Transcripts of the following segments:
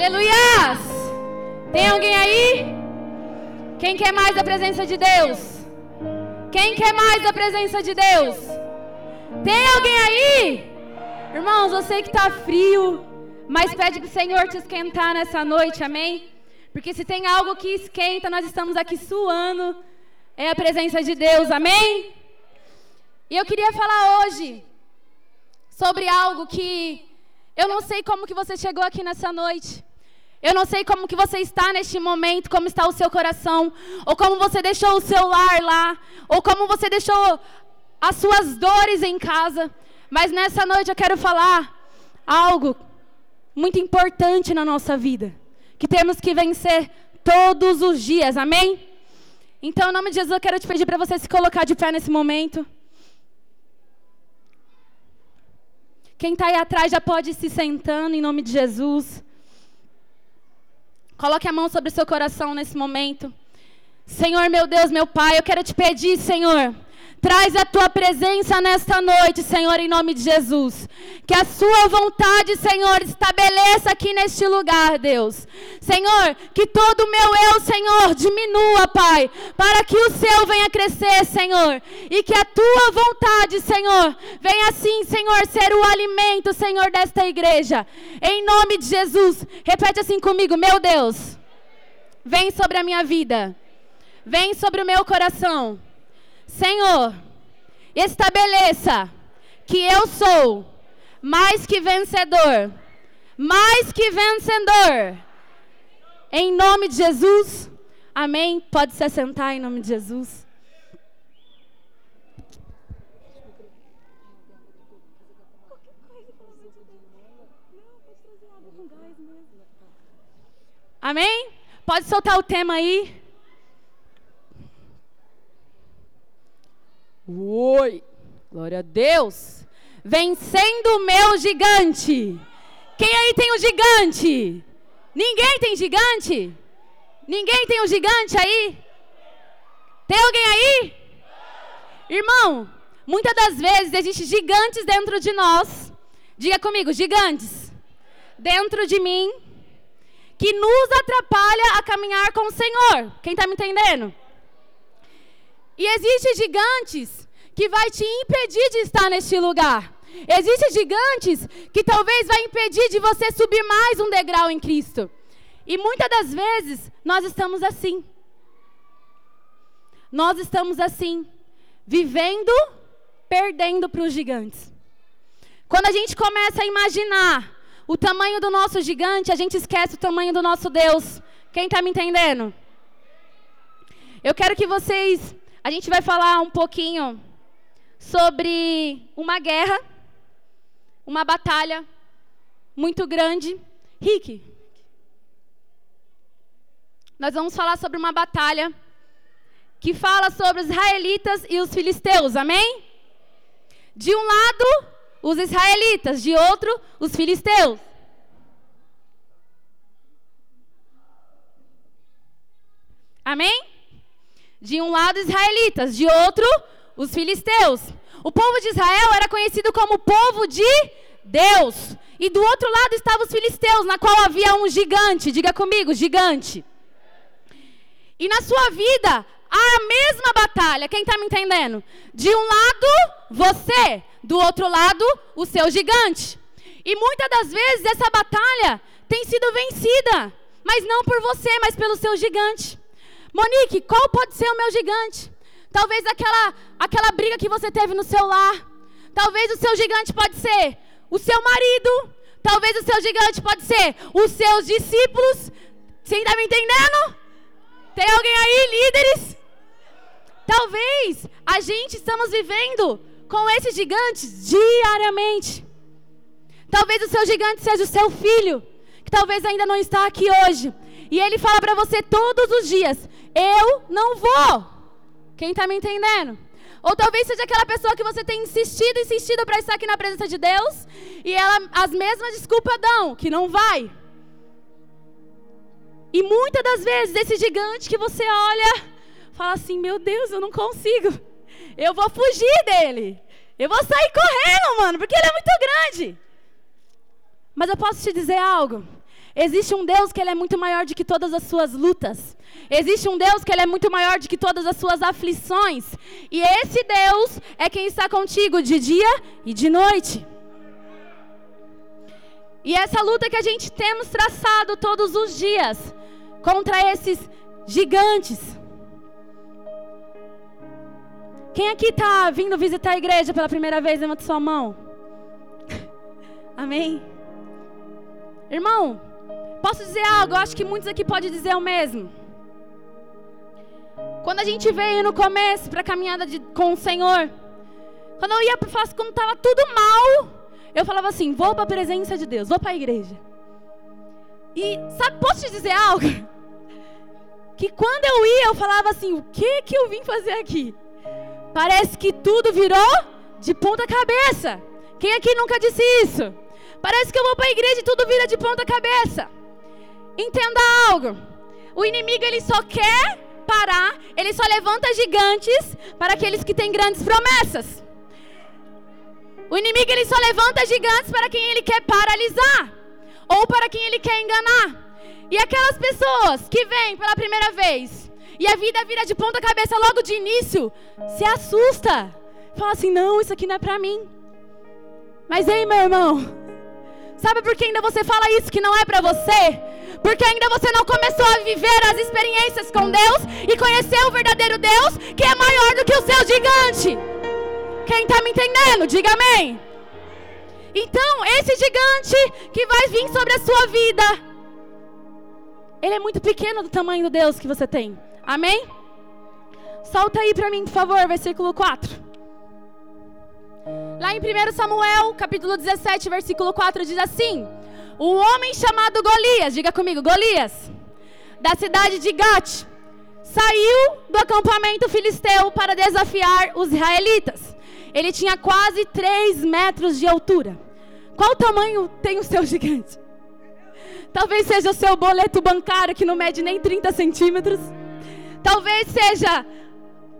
Aleluias! Tem alguém aí? Quem quer mais da presença de Deus? Quem quer mais da presença de Deus? Tem alguém aí? Irmãos, você que está frio, mas pede para o Senhor te esquentar nessa noite, amém? Porque se tem algo que esquenta, nós estamos aqui suando, é a presença de Deus, amém? E eu queria falar hoje sobre algo que eu não sei como que você chegou aqui nessa noite. Eu não sei como que você está neste momento, como está o seu coração, ou como você deixou o seu lar lá, ou como você deixou as suas dores em casa. Mas nessa noite eu quero falar algo muito importante na nossa vida, que temos que vencer todos os dias. Amém? Então, em nome de Jesus, eu quero te pedir para você se colocar de pé nesse momento. Quem está aí atrás já pode ir se sentando em nome de Jesus. Coloque a mão sobre o seu coração nesse momento. Senhor, meu Deus, meu Pai, eu quero te pedir, Senhor, Traz a tua presença nesta noite, Senhor, em nome de Jesus. Que a sua vontade, Senhor, estabeleça aqui neste lugar, Deus. Senhor, que todo o meu eu, Senhor, diminua, Pai, para que o seu venha crescer, Senhor. E que a tua vontade, Senhor, venha assim, Senhor, ser o alimento, Senhor, desta igreja. Em nome de Jesus. Repete assim comigo, meu Deus. Vem sobre a minha vida. Vem sobre o meu coração. Senhor, estabeleça que eu sou mais que vencedor, mais que vencedor. Em nome de Jesus. Amém. Pode se assentar em nome de Jesus. Amém? Pode soltar o tema aí. Oi! Glória a Deus! Vencendo o meu gigante. Quem aí tem um gigante? Ninguém tem gigante? Ninguém tem um gigante aí? Tem alguém aí? Irmão, muitas das vezes existem gigantes dentro de nós. Diga comigo, gigantes. Dentro de mim. Que nos atrapalha a caminhar com o Senhor. Quem está me entendendo? E existem gigantes que vai te impedir de estar neste lugar. Existem gigantes que talvez vai impedir de você subir mais um degrau em Cristo. E muitas das vezes nós estamos assim. Nós estamos assim, vivendo, perdendo para os gigantes. Quando a gente começa a imaginar o tamanho do nosso gigante, a gente esquece o tamanho do nosso Deus. Quem está me entendendo? Eu quero que vocês a gente vai falar um pouquinho sobre uma guerra, uma batalha muito grande. Rick, nós vamos falar sobre uma batalha que fala sobre os israelitas e os filisteus, amém? De um lado, os israelitas, de outro, os filisteus. Amém? De um lado, israelitas, de outro, os filisteus. O povo de Israel era conhecido como povo de Deus. E do outro lado estavam os filisteus, na qual havia um gigante. Diga comigo, gigante. E na sua vida, há a mesma batalha. Quem está me entendendo? De um lado, você. Do outro lado, o seu gigante. E muitas das vezes essa batalha tem sido vencida. Mas não por você, mas pelo seu gigante. Monique, qual pode ser o meu gigante? Talvez aquela, aquela briga que você teve no seu lar. Talvez o seu gigante pode ser o seu marido. Talvez o seu gigante pode ser os seus discípulos. Você está me entendendo? Tem alguém aí, líderes? Talvez a gente estamos vivendo com esses gigantes diariamente. Talvez o seu gigante seja o seu filho, que talvez ainda não está aqui hoje. E ele fala para você todos os dias: Eu não vou. Quem está me entendendo? Ou talvez seja aquela pessoa que você tem insistido, insistido para estar aqui na presença de Deus, e ela as mesmas desculpas dão, que não vai. E muitas das vezes esse gigante que você olha, fala assim: Meu Deus, eu não consigo. Eu vou fugir dele. Eu vou sair correndo, mano, porque ele é muito grande. Mas eu posso te dizer algo. Existe um Deus que ele é muito maior do que todas as suas lutas. Existe um Deus que ele é muito maior do que todas as suas aflições. E esse Deus é quem está contigo de dia e de noite. E essa luta que a gente temos traçado todos os dias contra esses gigantes. Quem aqui está vindo visitar a igreja pela primeira vez, levanta sua mão. Amém? Irmão, posso dizer algo? Eu acho que muitos aqui podem dizer o mesmo. Quando a gente veio no começo para a caminhada de, com o Senhor, quando eu ia para quando estava tudo mal, eu falava assim: vou para a presença de Deus, vou para a igreja. E sabe, posso te dizer algo? Que quando eu ia, eu falava assim: o que que eu vim fazer aqui? Parece que tudo virou de ponta cabeça. Quem aqui nunca disse isso? Parece que eu vou para a igreja e tudo vira de ponta cabeça. Entenda algo. O inimigo ele só quer parar, ele só levanta gigantes para aqueles que têm grandes promessas. O inimigo ele só levanta gigantes para quem ele quer paralisar ou para quem ele quer enganar. E aquelas pessoas que vêm pela primeira vez e a vida vira de ponta cabeça logo de início, se assusta. Fala assim: "Não, isso aqui não é para mim". Mas ei, meu irmão, sabe por que ainda você fala isso que não é para você? Porque ainda você não começou a viver as experiências com Deus e conhecer o verdadeiro Deus que é maior do que o seu gigante. Quem está me entendendo? Diga amém. Então, esse gigante que vai vir sobre a sua vida, ele é muito pequeno do tamanho do Deus que você tem. Amém? Solta aí para mim, por favor, versículo 4. Lá em 1 Samuel, capítulo 17, versículo 4, diz assim: Um homem chamado Golias, diga comigo, Golias, da cidade de Gat, saiu do acampamento filisteu para desafiar os israelitas. Ele tinha quase 3 metros de altura. Qual tamanho tem o seu gigante? Talvez seja o seu boleto bancário que não mede nem 30 centímetros. Talvez seja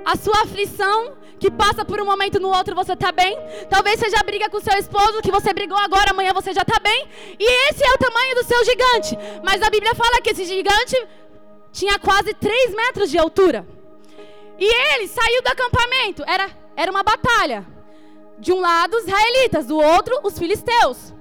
a sua aflição que passa por um momento no outro você está bem. Talvez seja a briga com seu esposo que você brigou agora, amanhã você já está bem. E esse é o tamanho do seu gigante. Mas a Bíblia fala que esse gigante tinha quase 3 metros de altura. E ele saiu do acampamento. Era era uma batalha. De um lado os israelitas, do outro os filisteus.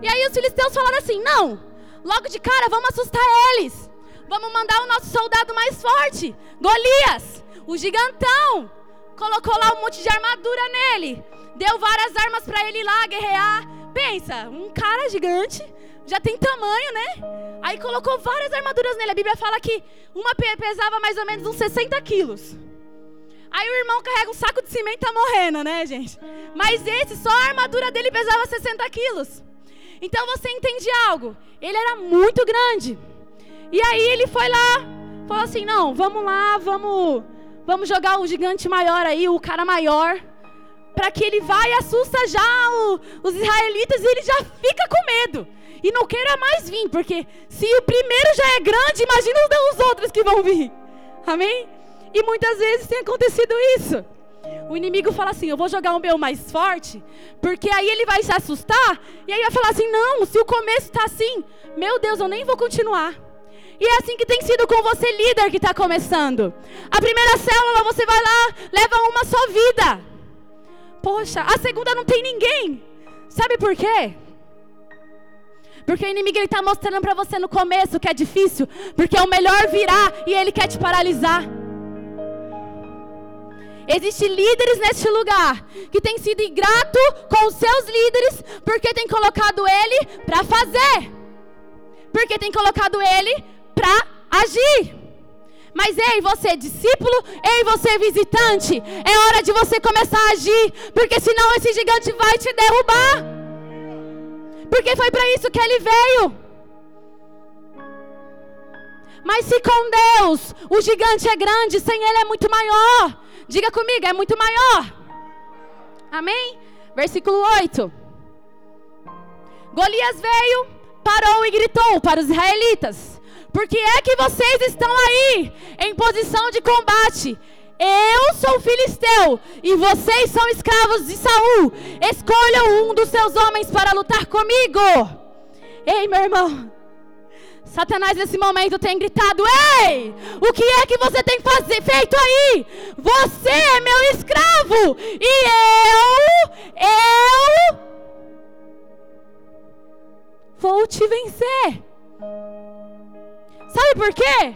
E aí os filisteus falaram assim: não, logo de cara vamos assustar eles. Vamos mandar o nosso soldado mais forte, Golias, o gigantão. Colocou lá um monte de armadura nele. Deu várias armas para ele lá guerrear. Pensa, um cara gigante, já tem tamanho, né? Aí colocou várias armaduras nele. A Bíblia fala que uma pesava mais ou menos uns 60 quilos. Aí o irmão carrega um saco de cimento e tá morrendo, né, gente? Mas esse, só a armadura dele pesava 60 quilos. Então você entende algo? Ele era muito grande. E aí ele foi lá, falou assim: não, vamos lá, vamos, vamos jogar o gigante maior aí, o cara maior. Para que ele vá e assusta já o, os israelitas e ele já fica com medo. E não queira mais vir, porque se o primeiro já é grande, imagina os outros que vão vir. Amém? E muitas vezes tem acontecido isso. O inimigo fala assim: Eu vou jogar o meu mais forte, porque aí ele vai se assustar, e aí vai falar assim: Não, se o começo está assim, meu Deus, eu nem vou continuar. E é assim que tem sido com você, líder, que está começando. A primeira célula você vai lá, leva uma só vida. Poxa, a segunda não tem ninguém. Sabe por quê? Porque o inimigo está mostrando para você no começo que é difícil, porque é o melhor virá e ele quer te paralisar. Existem líderes neste lugar que têm sido ingrato com os seus líderes porque tem colocado ele para fazer. Porque tem colocado ele para agir. Mas ei, você discípulo, ei, você visitante, é hora de você começar a agir, porque senão esse gigante vai te derrubar. Porque foi para isso que ele veio. Mas se com Deus o gigante é grande, sem ele é muito maior. Diga comigo, é muito maior. Amém? Versículo 8. Golias veio, parou e gritou para os israelitas: Por que é que vocês estão aí em posição de combate? Eu sou filisteu e vocês são escravos de Saul. Escolham um dos seus homens para lutar comigo. Ei, meu irmão. Satanás nesse momento tem gritado: Ei, o que é que você tem fazer, feito aí? Você é meu escravo e eu, eu vou te vencer. Sabe por quê?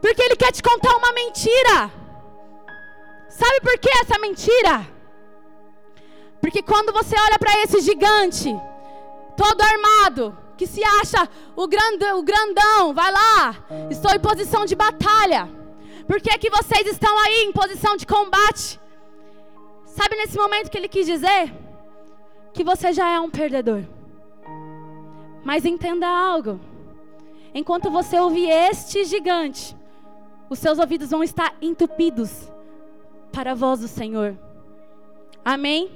Porque ele quer te contar uma mentira. Sabe por que essa mentira? Porque quando você olha para esse gigante, todo armado, que se acha o grandão, o grandão, vai lá, estou em posição de batalha. Por que, que vocês estão aí em posição de combate? Sabe nesse momento que ele quis dizer? Que você já é um perdedor. Mas entenda algo. Enquanto você ouvir este gigante, os seus ouvidos vão estar entupidos para a voz do Senhor. Amém?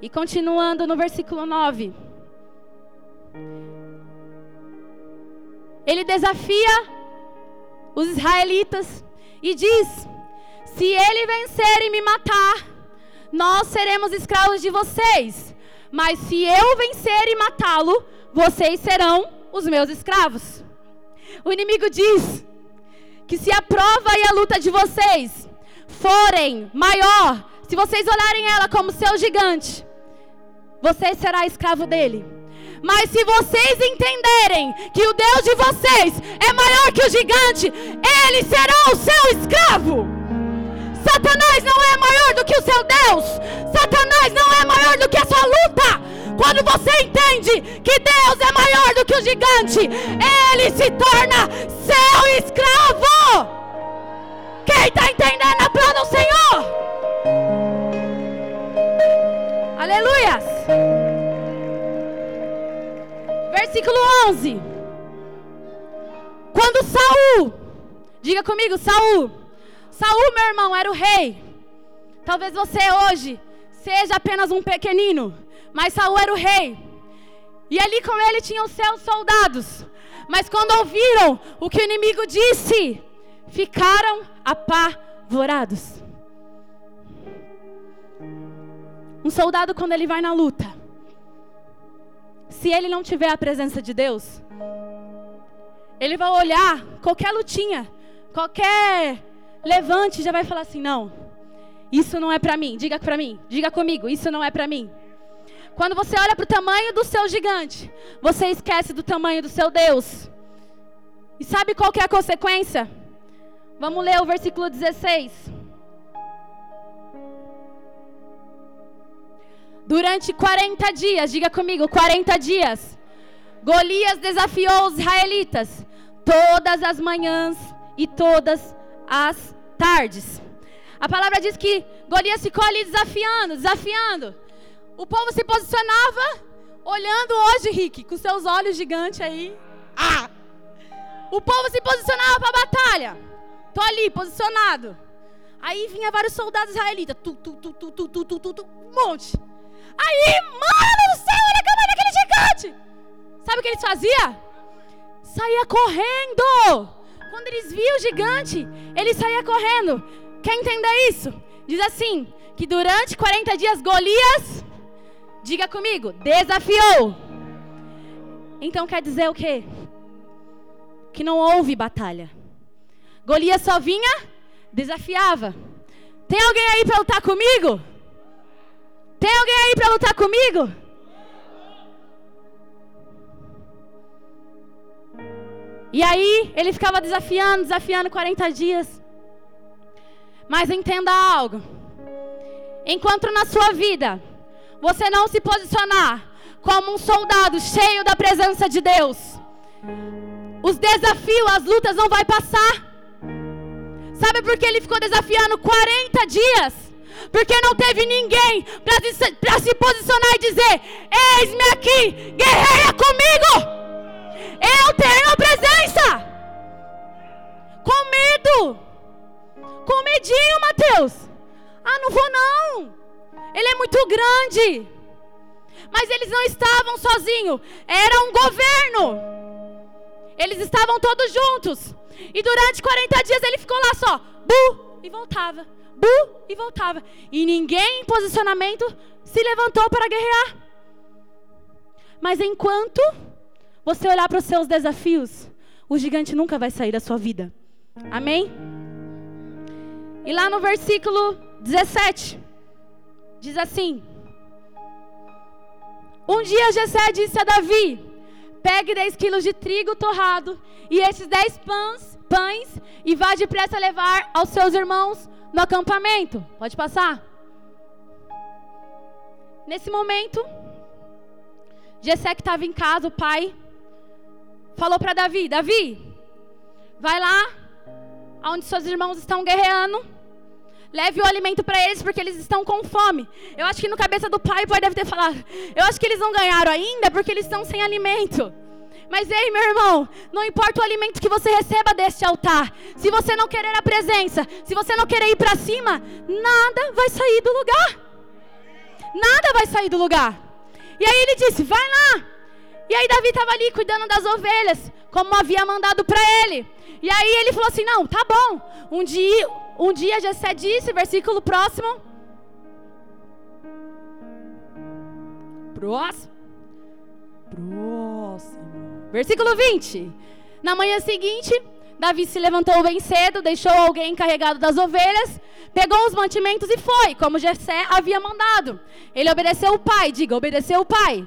E continuando no versículo 9. Ele desafia os israelitas e diz: Se ele vencer e me matar, nós seremos escravos de vocês. Mas se eu vencer e matá-lo, vocês serão os meus escravos. O inimigo diz que se a prova e a luta de vocês forem maior, se vocês olharem ela como seu gigante, você será escravo dele. Mas se vocês entenderem que o Deus de vocês é maior que o gigante, ele será o seu escravo. Satanás não é maior do que o seu Deus. Satanás não é maior do que a sua luta. Quando você entende que Deus é maior do que o gigante, ele se torna seu escravo. Quem está entendendo, aplauda o Senhor. Aleluias. Versículo 11. Quando Saul, diga comigo, Saul. Saul, meu irmão, era o rei. Talvez você hoje seja apenas um pequenino, mas Saul era o rei. E ali com ele tinham seus soldados. Mas quando ouviram o que o inimigo disse, ficaram apavorados. Um soldado, quando ele vai na luta, se ele não tiver a presença de Deus, ele vai olhar qualquer lutinha, qualquer levante, já vai falar assim: não, isso não é para mim. Diga para mim, diga comigo, isso não é para mim. Quando você olha para o tamanho do seu gigante, você esquece do tamanho do seu Deus. E sabe qual que é a consequência? Vamos ler o versículo 16. Durante 40 dias, diga comigo, 40 dias, Golias desafiou os israelitas todas as manhãs e todas as tardes. A palavra diz que Golias ficou ali desafiando, desafiando. O povo se posicionava, olhando hoje, Rick, com seus olhos gigantes aí. Ah! O povo se posicionava para a batalha. Tô ali, posicionado. Aí vinha vários soldados israelitas. Tu, tu, tu, tu, tu, tu, tu, tu, tu, um monte. Aí, mano do céu, olha a câmera daquele gigante. Sabe o que eles faziam? Saía correndo. Quando eles viam o gigante, eles saíam correndo. Quer entender isso? Diz assim: que durante 40 dias Golias, diga comigo, desafiou. Então quer dizer o quê? Que não houve batalha. Golias só vinha, desafiava. Tem alguém aí para lutar comigo? Tem alguém aí para lutar comigo? E aí ele ficava desafiando, desafiando 40 dias. Mas entenda algo. Enquanto na sua vida você não se posicionar como um soldado cheio da presença de Deus, os desafios, as lutas não vai passar. Sabe por que ele ficou desafiando 40 dias? Porque não teve ninguém para se posicionar e dizer: Eis-me aqui, guerreia comigo. Eu tenho a presença. Com medo. Com medinho, Mateus. Ah, não vou não. Ele é muito grande. Mas eles não estavam sozinhos. Era um governo. Eles estavam todos juntos. E durante 40 dias ele ficou lá só. Bu! E voltava bu, e voltava. E ninguém em posicionamento se levantou para guerrear. Mas enquanto você olhar para os seus desafios, o gigante nunca vai sair da sua vida. Amém? E lá no versículo 17, diz assim: Um dia Jessé disse a Davi: Pegue 10 quilos de trigo torrado e esses 10 pães, pães e vá depressa levar aos seus irmãos no acampamento. Pode passar. Nesse momento, Jessé que estava em casa, o pai, falou para Davi: Davi, vai lá, onde seus irmãos estão guerreando, leve o alimento para eles porque eles estão com fome. Eu acho que no cabeça do pai o pai deve ter falado: Eu acho que eles não ganharam ainda porque eles estão sem alimento. Mas ei, meu irmão, não importa o alimento que você receba deste altar, se você não querer a presença, se você não querer ir para cima, nada vai sair do lugar. Nada vai sair do lugar. E aí ele disse: Vai lá. E aí Davi estava ali cuidando das ovelhas, como havia mandado para ele. E aí ele falou assim: Não, tá bom. Um dia, um dia Jessé disse, versículo próximo. Próximo. Próximo. Versículo 20. Na manhã seguinte, Davi se levantou bem cedo, deixou alguém encarregado das ovelhas, pegou os mantimentos e foi, como Jessé havia mandado. Ele obedeceu o pai, diga, obedeceu o pai.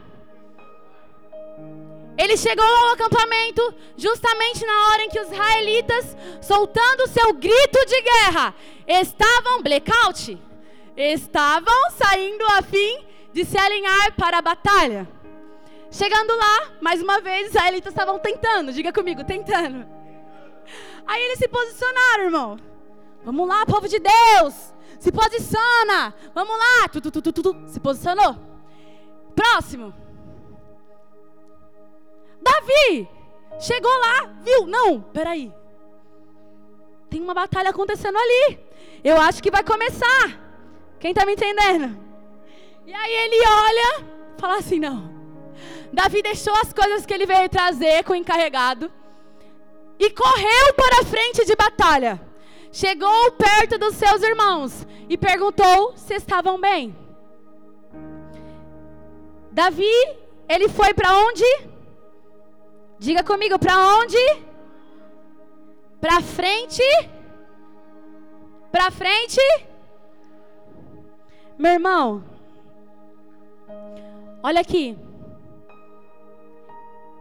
Ele chegou ao acampamento justamente na hora em que os israelitas, soltando seu grito de guerra, estavam blackout, estavam saindo a fim de se alinhar para a batalha. Chegando lá, mais uma vez, os israelitas estavam tentando, diga comigo, tentando. Aí eles se posicionaram, irmão. Vamos lá, povo de Deus, se posiciona. Vamos lá, tu, tu, tu, tu, tu. se posicionou. Próximo. Davi chegou lá, viu? Não, peraí. Tem uma batalha acontecendo ali. Eu acho que vai começar. Quem está me entendendo? E aí ele olha, fala assim: não. Davi deixou as coisas que ele veio trazer com o encarregado e correu para a frente de batalha. Chegou perto dos seus irmãos e perguntou se estavam bem. Davi, ele foi para onde? Diga comigo, para onde? Para frente? Para frente? Meu irmão, olha aqui.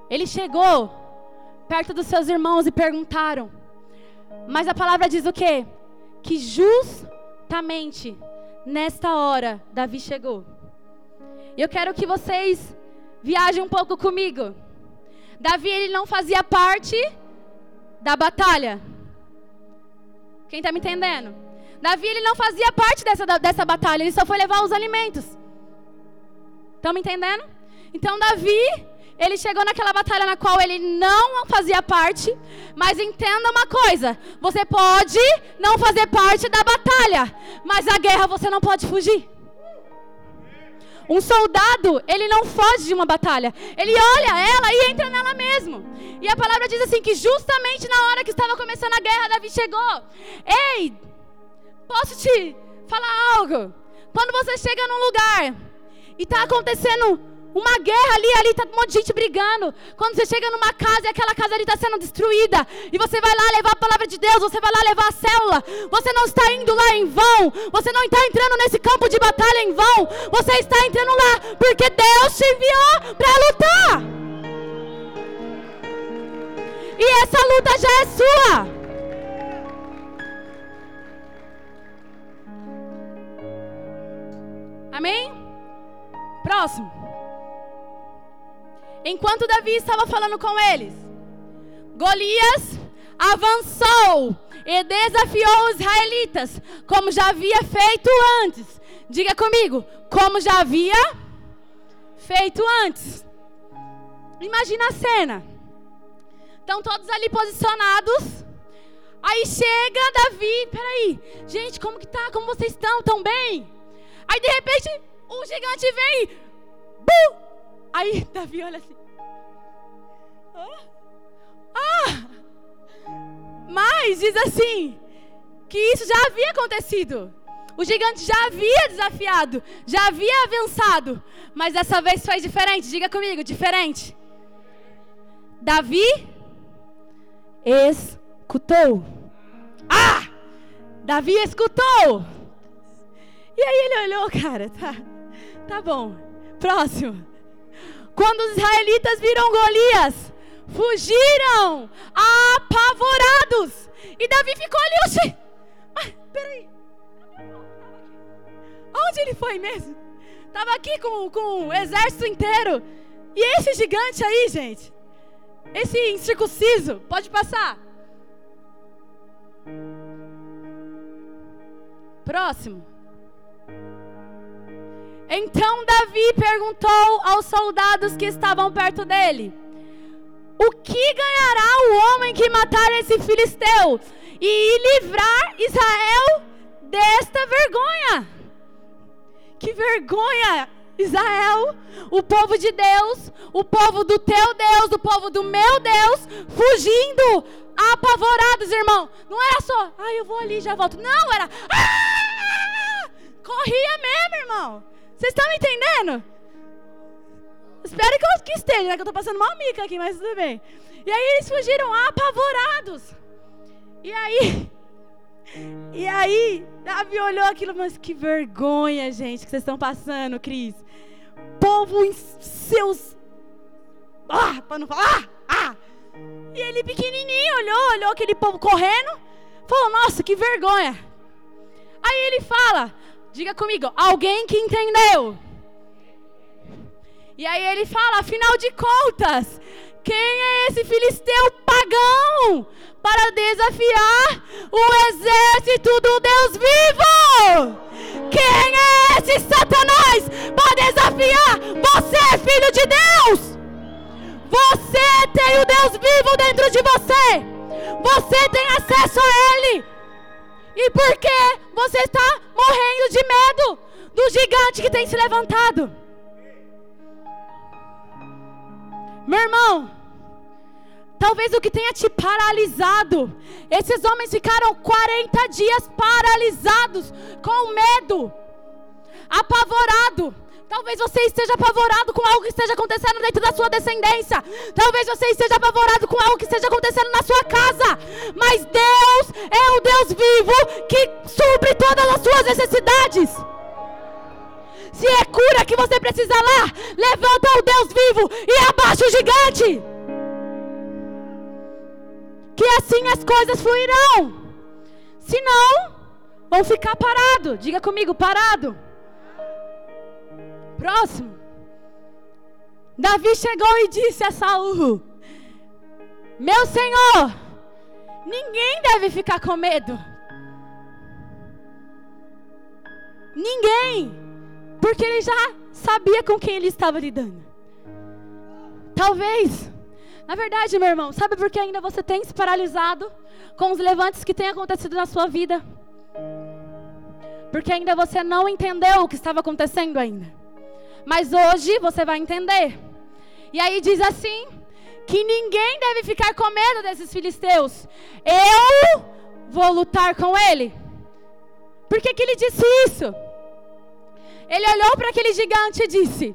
Ele chegou perto dos seus irmãos e perguntaram. Mas a palavra diz o quê? Que justamente nesta hora Davi chegou. Eu quero que vocês viajem um pouco comigo. Davi ele não fazia parte da batalha. Quem está me entendendo? Davi ele não fazia parte dessa, dessa batalha, ele só foi levar os alimentos. Estão me entendendo? Então Davi, ele chegou naquela batalha na qual ele não fazia parte, mas entenda uma coisa: você pode não fazer parte da batalha, mas a guerra você não pode fugir. Um soldado, ele não foge de uma batalha. Ele olha ela e entra nela mesmo. E a palavra diz assim: que justamente na hora que estava começando a guerra, Davi chegou. Ei, posso te falar algo? Quando você chega num lugar e está acontecendo uma guerra ali, ali tá um monte de gente brigando. Quando você chega numa casa e aquela casa ali está sendo destruída, e você vai lá levar a palavra de Deus, você vai lá levar a célula, você não está indo lá em vão, você não está entrando nesse campo de batalha em vão, você está entrando lá porque Deus te enviou para lutar. E essa luta já é sua. Amém? Próximo. Enquanto Davi estava falando com eles, Golias avançou e desafiou os israelitas, como já havia feito antes. Diga comigo, como já havia feito antes. Imagina a cena. Estão todos ali posicionados. Aí chega Davi, peraí, gente, como que tá? Como vocês estão? Tão bem? Aí de repente o gigante vem, bum, Aí Davi olha assim. Ah! Mas diz assim: que isso já havia acontecido. O gigante já havia desafiado, já havia avançado. Mas dessa vez foi diferente. Diga comigo, diferente. Davi escutou. Ah! Davi escutou. E aí ele olhou, cara, tá, tá bom. Próximo. Quando os israelitas viram Golias, fugiram apavorados. E Davi ficou ali, oxi. Peraí. Onde ele foi mesmo? Tava aqui com, com o exército inteiro. E esse gigante aí, gente? Esse incircunciso, pode passar. Próximo. Então Davi perguntou aos soldados que estavam perto dele: O que ganhará o homem que matar esse filisteu e livrar Israel desta vergonha? Que vergonha! Israel, o povo de Deus, o povo do teu Deus, o povo do meu Deus, fugindo, apavorados, irmão. Não era só, ah, eu vou ali já volto. Não, era, ah! corria mesmo, irmão. Vocês estão me entendendo? Espero que eu que esteja, né? Que eu estou passando mal mica aqui, mas tudo bem. E aí eles fugiram apavorados. E aí, e aí, Davi olhou aquilo, mas que vergonha, gente, que vocês estão passando, Cris. Povo em seus. Ah, para não falar. Ah! E ele pequenininho olhou, olhou aquele povo correndo, falou: Nossa, que vergonha. Aí ele fala: Diga comigo, alguém que entendeu. E aí ele fala, afinal de contas, quem é esse filisteu pagão para desafiar o exército do Deus vivo? Quem é esse Satanás para desafiar você, filho de Deus? Você tem o Deus vivo dentro de você. Você tem acesso a Ele. E por que você está morrendo de medo do gigante que tem se levantado? Meu irmão, talvez o que tenha te paralisado, esses homens ficaram 40 dias paralisados, com medo. Talvez você esteja apavorado com algo que esteja acontecendo dentro da sua descendência. Talvez você esteja apavorado com algo que esteja acontecendo na sua casa. Mas Deus é o Deus vivo que supre todas as suas necessidades. Se é cura que você precisa lá, levanta o Deus vivo e abaixa o gigante. Que assim as coisas fluirão. Se não, vão ficar parado. Diga comigo, parado. Próximo. Davi chegou e disse a Saul: Meu senhor, ninguém deve ficar com medo. Ninguém, porque ele já sabia com quem ele estava lidando. Talvez, na verdade, meu irmão, sabe por que ainda você tem se paralisado com os levantes que têm acontecido na sua vida? Porque ainda você não entendeu o que estava acontecendo ainda. Mas hoje você vai entender. E aí diz assim: que ninguém deve ficar com medo desses filisteus. Eu vou lutar com ele. Por que, que ele disse isso? Ele olhou para aquele gigante e disse: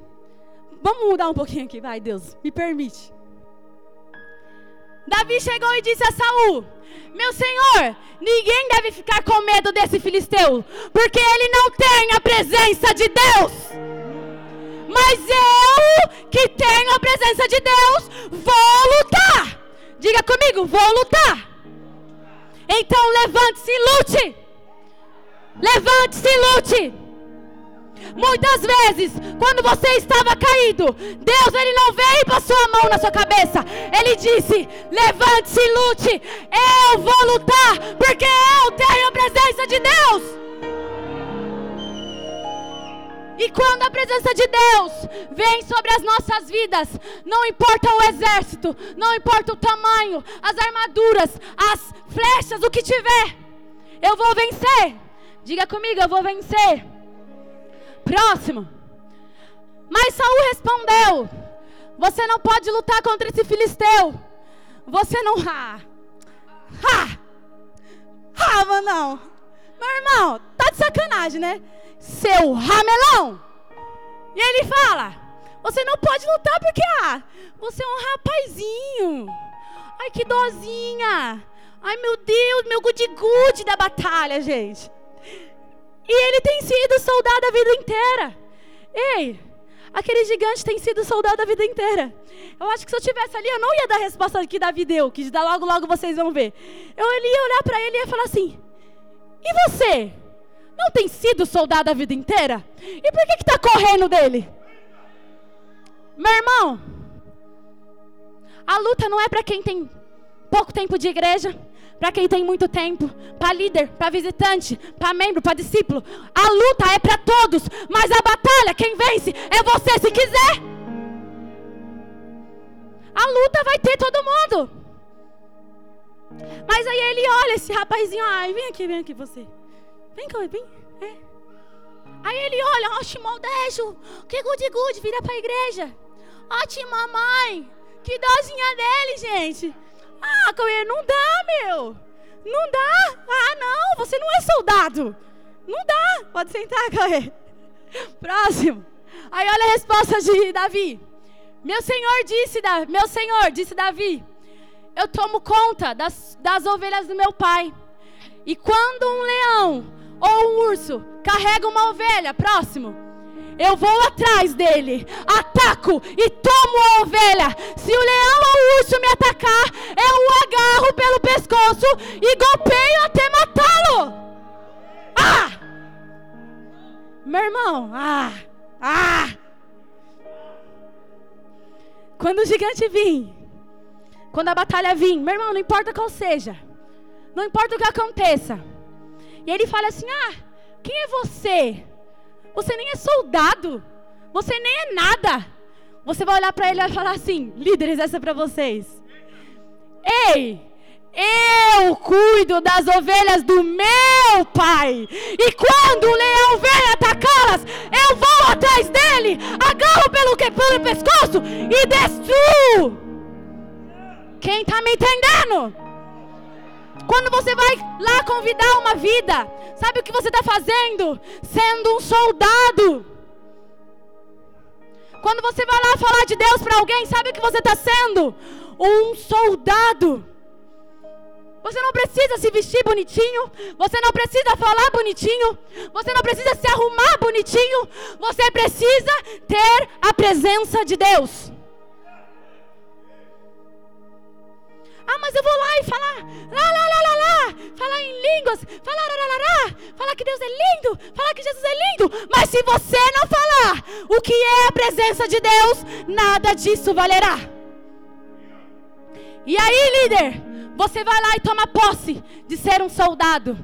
Vamos mudar um pouquinho aqui, vai, Deus, me permite. Davi chegou e disse a Saul: Meu senhor, ninguém deve ficar com medo desse filisteu, porque ele não tem a presença de Deus. Mas eu, que tenho a presença de Deus, vou lutar. Diga comigo, vou lutar. Então levante-se e lute. Levante-se e lute. Muitas vezes, quando você estava caído, Deus ele não veio e passou a mão na sua cabeça. Ele disse: Levante-se e lute. Eu vou lutar, porque eu tenho a presença de Deus. E quando a presença de Deus vem sobre as nossas vidas, não importa o exército, não importa o tamanho, as armaduras, as flechas, o que tiver, eu vou vencer. Diga comigo, eu vou vencer. Próximo. Mas Saul respondeu: Você não pode lutar contra esse filisteu. Você não. Ah! Ah! Ah, não. Meu irmão, tá de sacanagem, né? Seu ramelão. E ele fala: Você não pode lutar porque, ah, você é um rapazinho. Ai, que dozinha. Ai, meu Deus, meu good-good da batalha, gente. E ele tem sido soldado a vida inteira. Ei, aquele gigante tem sido soldado a vida inteira. Eu acho que se eu tivesse ali, eu não ia dar a resposta que Davi deu, que logo, logo vocês vão ver. Eu ia olhar para ele e ia falar assim: E você? Não tem sido soldado a vida inteira? E por que está correndo dele? Meu irmão, a luta não é para quem tem pouco tempo de igreja, para quem tem muito tempo, para líder, para visitante, para membro, para discípulo. A luta é para todos, mas a batalha, quem vence é você se quiser. A luta vai ter todo mundo. Mas aí ele olha esse rapazinho, ai, vem aqui, vem aqui você. Vem cá, vem. É. Aí ele olha, ó, Shimodejo, que good good, vira para a igreja. Ó, mamãe, que dozinha dele, gente. Ah, Cauê, não dá, meu. Não dá. Ah, não, você não é soldado. Não dá. Pode sentar, Cauê. Próximo. Aí olha a resposta de Davi. Meu senhor disse, meu senhor, disse Davi, eu tomo conta das, das ovelhas do meu pai. E quando um leão ou um urso carrega uma ovelha, próximo, eu vou atrás dele, ataco e tomo a ovelha. Se o leão ou o urso me atacar, eu o agarro pelo pescoço e golpeio até matá-lo. Ah! Meu irmão, ah! Ah! Quando o gigante vir, quando a batalha vir, meu irmão, não importa qual seja, não importa o que aconteça. E ele fala assim: Ah, quem é você? Você nem é soldado. Você nem é nada. Você vai olhar para ele e vai falar assim: líderes, essa é para vocês. Ei, eu cuido das ovelhas do meu pai. E quando o leão vem atacá-las, eu vou atrás dele, agarro pelo, pelo pescoço e destruo. Quem está me entendendo? Quando você vai lá convidar uma vida, sabe o que você está fazendo? Sendo um soldado. Quando você vai lá falar de Deus para alguém, sabe o que você está sendo? Um soldado. Você não precisa se vestir bonitinho, você não precisa falar bonitinho, você não precisa se arrumar bonitinho, você precisa ter a presença de Deus. Ah, mas eu vou lá e falar, lá, lá, lá, lá, falar em línguas, falar, lá, lá, lá, falar que Deus é lindo, falar que Jesus é lindo. Mas se você não falar o que é a presença de Deus, nada disso valerá. E aí, líder, você vai lá e toma posse de ser um soldado.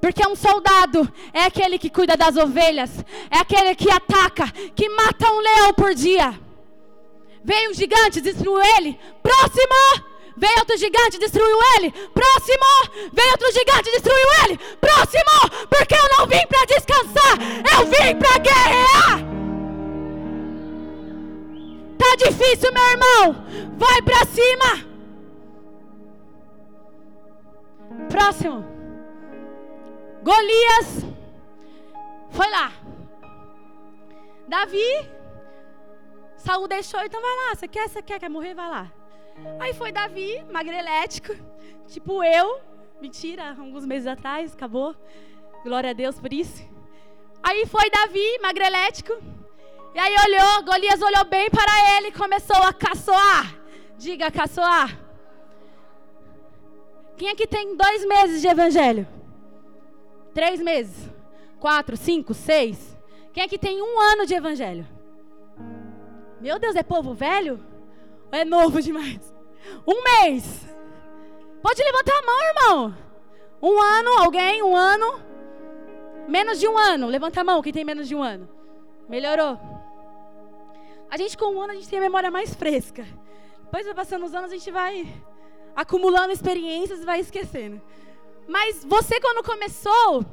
Porque um soldado é aquele que cuida das ovelhas, é aquele que ataca, que mata um leão por dia. Veio um gigante, destruiu ele. Próximo! Veio outro gigante, destruiu ele. Próximo. Veio outro gigante, destruiu ele. Próximo. Porque eu não vim para descansar. Eu vim para guerrear. Tá difícil, meu irmão. Vai para cima. Próximo. Golias foi lá. Davi, Saul deixou, então vai lá. Você quer, você quer, quer morrer? Vai lá. Aí foi Davi, magrelético, tipo eu. Mentira, alguns meses atrás, acabou. Glória a Deus por isso. Aí foi Davi, magrelético. E aí olhou, Golias olhou bem para ele e começou a caçoar. Diga, caçoar. Quem aqui tem dois meses de evangelho? Três meses? Quatro, cinco, seis? Quem aqui tem um ano de evangelho? Meu Deus, é povo velho? É novo demais. Um mês. Pode levantar a mão, irmão. Um ano, alguém? Um ano? Menos de um ano. Levanta a mão, quem tem menos de um ano. Melhorou. A gente com um ano, a gente tem a memória mais fresca. Depois vai passando os anos, a gente vai acumulando experiências e vai esquecendo. Mas você quando começou,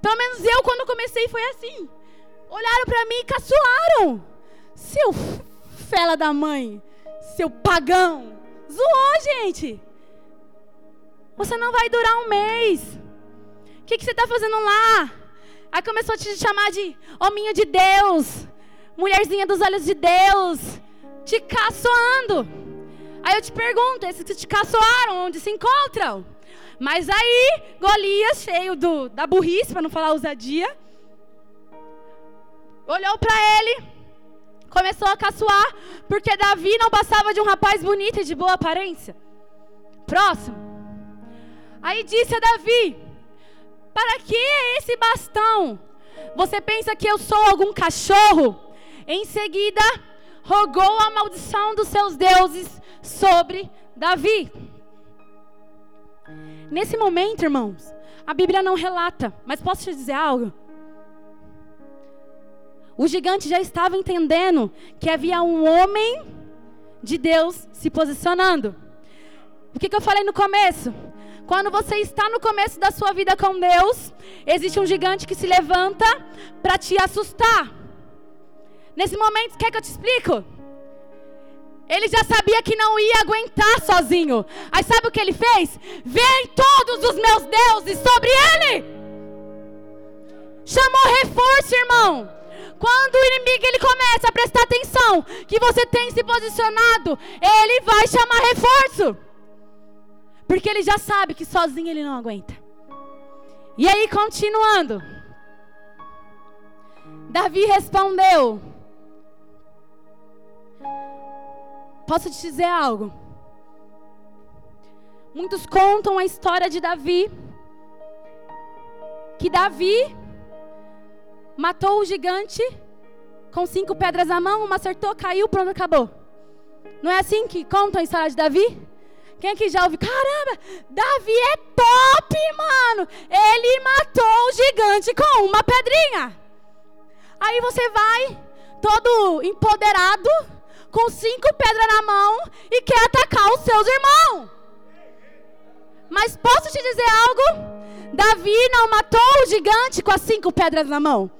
pelo menos eu quando comecei foi assim. Olharam para mim e caçoaram. Seu fela da mãe, seu pagão. Zoou, gente. Você não vai durar um mês. O que, que você está fazendo lá? Aí começou a te chamar de hominho de Deus. mulherzinha dos olhos de Deus, te caçoando. Aí eu te pergunto, esses que te caçoaram, onde se encontram? Mas aí, Golias, cheio do, da burrice, para não falar ousadia, olhou para ele, começou a caçoar, porque Davi não passava de um rapaz bonito e de boa aparência. Próximo. Aí disse a Davi: Para que é esse bastão? Você pensa que eu sou algum cachorro? Em seguida, rogou a maldição dos seus deuses sobre Davi. Nesse momento, irmãos, a Bíblia não relata, mas posso te dizer algo? O gigante já estava entendendo que havia um homem de Deus se posicionando. O que, que eu falei no começo? Quando você está no começo da sua vida com Deus, existe um gigante que se levanta para te assustar. Nesse momento, quer que eu te explico? Ele já sabia que não ia aguentar sozinho. Aí sabe o que ele fez? Vem todos os meus deuses sobre ele. Chamou reforço, irmão. Quando o inimigo ele começa a prestar atenção que você tem se posicionado, ele vai chamar reforço. Porque ele já sabe que sozinho ele não aguenta. E aí, continuando. Davi respondeu: Posso te dizer algo? Muitos contam a história de Davi. Que Davi matou o gigante com cinco pedras na mão, uma acertou, caiu, pronto, acabou. Não é assim que contam a história de Davi? Quem aqui já ouviu? Caramba, Davi é top, mano. Ele matou o gigante com uma pedrinha. Aí você vai, todo empoderado, com cinco pedras na mão e quer atacar os seus irmãos. Mas posso te dizer algo? Davi não matou o gigante com as cinco pedras na mão.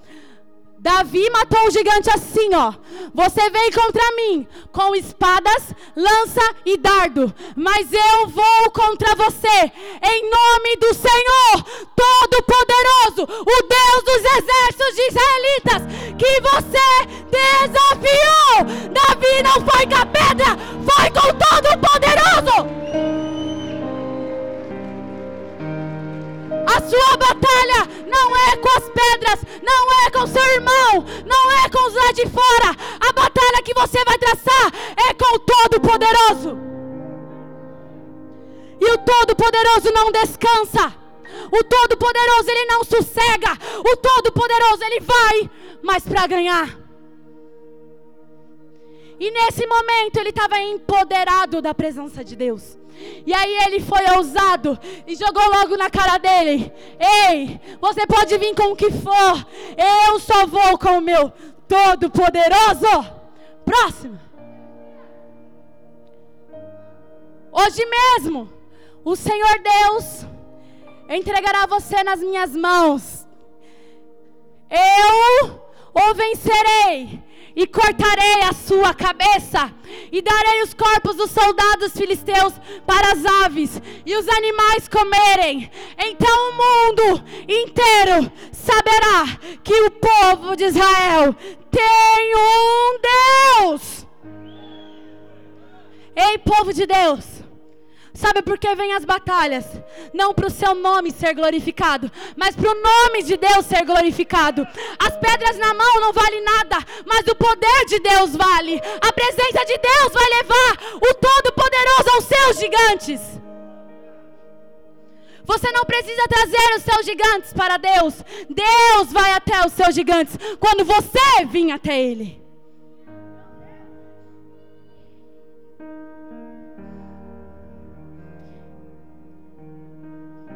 Davi matou o gigante assim, ó. Você vem contra mim com espadas, lança e dardo, mas eu vou contra você em nome do Senhor Todo-Poderoso, o Deus dos exércitos de israelitas, que você desafiou. Davi não foi com a pedra, foi com Todo-Poderoso. A sua batalha não é com as pedras, não é com seu irmão, não é com os lá de fora. A batalha que você vai traçar é com o Todo-Poderoso. E o Todo-Poderoso não descansa. O Todo-Poderoso ele não sossega. O Todo-Poderoso ele vai, mas para ganhar. E nesse momento ele estava empoderado da presença de Deus. E aí ele foi ousado e jogou logo na cara dele: Ei, você pode vir com o que for, eu só vou com o meu Todo-Poderoso. Próximo. Hoje mesmo, o Senhor Deus entregará você nas minhas mãos. Eu o vencerei e cortarei a sua cabeça, e darei os corpos dos soldados filisteus para as aves e os animais comerem. Então o mundo inteiro saberá que o povo de Israel tem um Deus. Ei, povo de Deus, Sabe por que vem as batalhas? Não para o seu nome ser glorificado, mas para o nome de Deus ser glorificado. As pedras na mão não valem nada, mas o poder de Deus vale. A presença de Deus vai levar o Todo-Poderoso aos seus gigantes. Você não precisa trazer os seus gigantes para Deus. Deus vai até os seus gigantes quando você vir até Ele.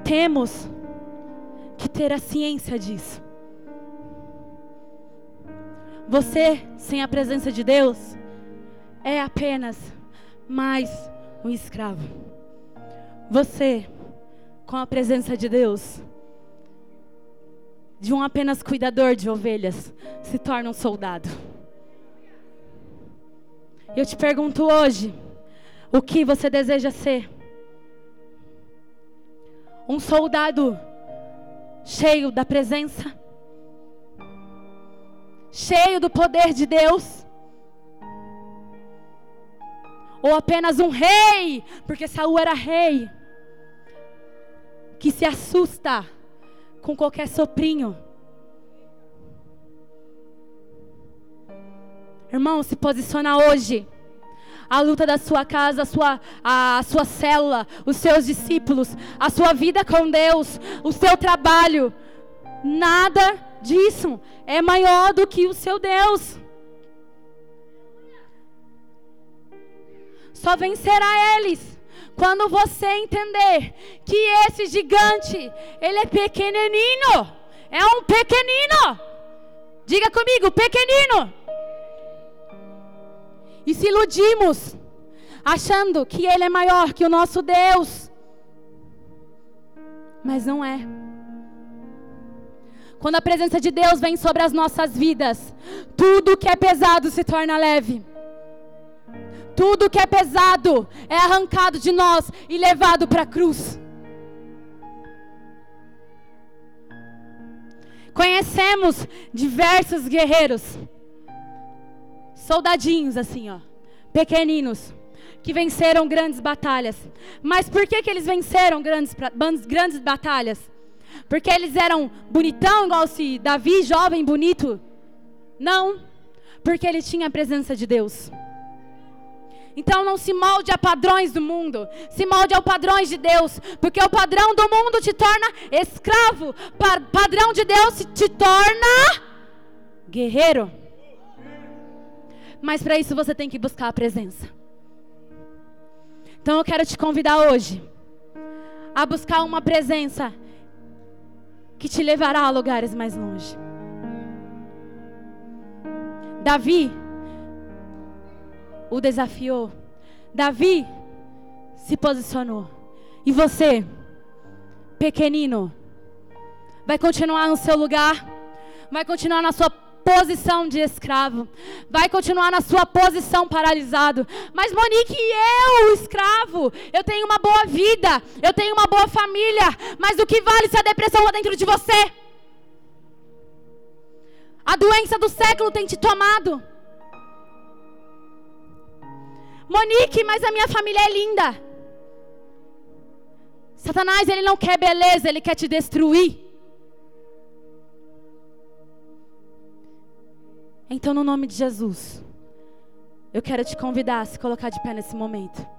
Temos que ter a ciência disso. Você, sem a presença de Deus, é apenas mais um escravo. Você, com a presença de Deus, de um apenas cuidador de ovelhas, se torna um soldado. Eu te pergunto hoje: o que você deseja ser? Um soldado cheio da presença? cheio do poder de Deus? Ou apenas um rei, porque Saul era rei, que se assusta com qualquer soprinho? Irmão, se posiciona hoje a luta da sua casa, a sua, a, a sua célula, os seus discípulos, a sua vida com Deus, o seu trabalho. Nada disso é maior do que o seu Deus. Só vencerá eles quando você entender que esse gigante, ele é pequenininho. É um pequenino. Diga comigo, pequenino. E se iludimos, achando que Ele é maior que o nosso Deus. Mas não é. Quando a presença de Deus vem sobre as nossas vidas, tudo que é pesado se torna leve. Tudo que é pesado é arrancado de nós e levado para a cruz. Conhecemos diversos guerreiros soldadinhos assim, ó, pequeninos, que venceram grandes batalhas. Mas por que, que eles venceram grandes, grandes batalhas? Porque eles eram bonitão, igual se Davi, jovem, bonito? Não, porque ele tinha a presença de Deus. Então não se molde a padrões do mundo, se molde aos padrões de Deus, porque o padrão do mundo te torna escravo, pa padrão de Deus te torna guerreiro. Mas para isso você tem que buscar a presença. Então eu quero te convidar hoje a buscar uma presença que te levará a lugares mais longe. Davi o desafiou. Davi se posicionou. E você, pequenino, vai continuar no seu lugar, vai continuar na sua posição de escravo. Vai continuar na sua posição paralisado. Mas Monique, eu, escravo, eu tenho uma boa vida, eu tenho uma boa família, mas o que vale se a depressão lá dentro de você? A doença do século tem te tomado. Monique, mas a minha família é linda. Satanás, ele não quer beleza, ele quer te destruir. Então, no nome de Jesus, eu quero te convidar a se colocar de pé nesse momento.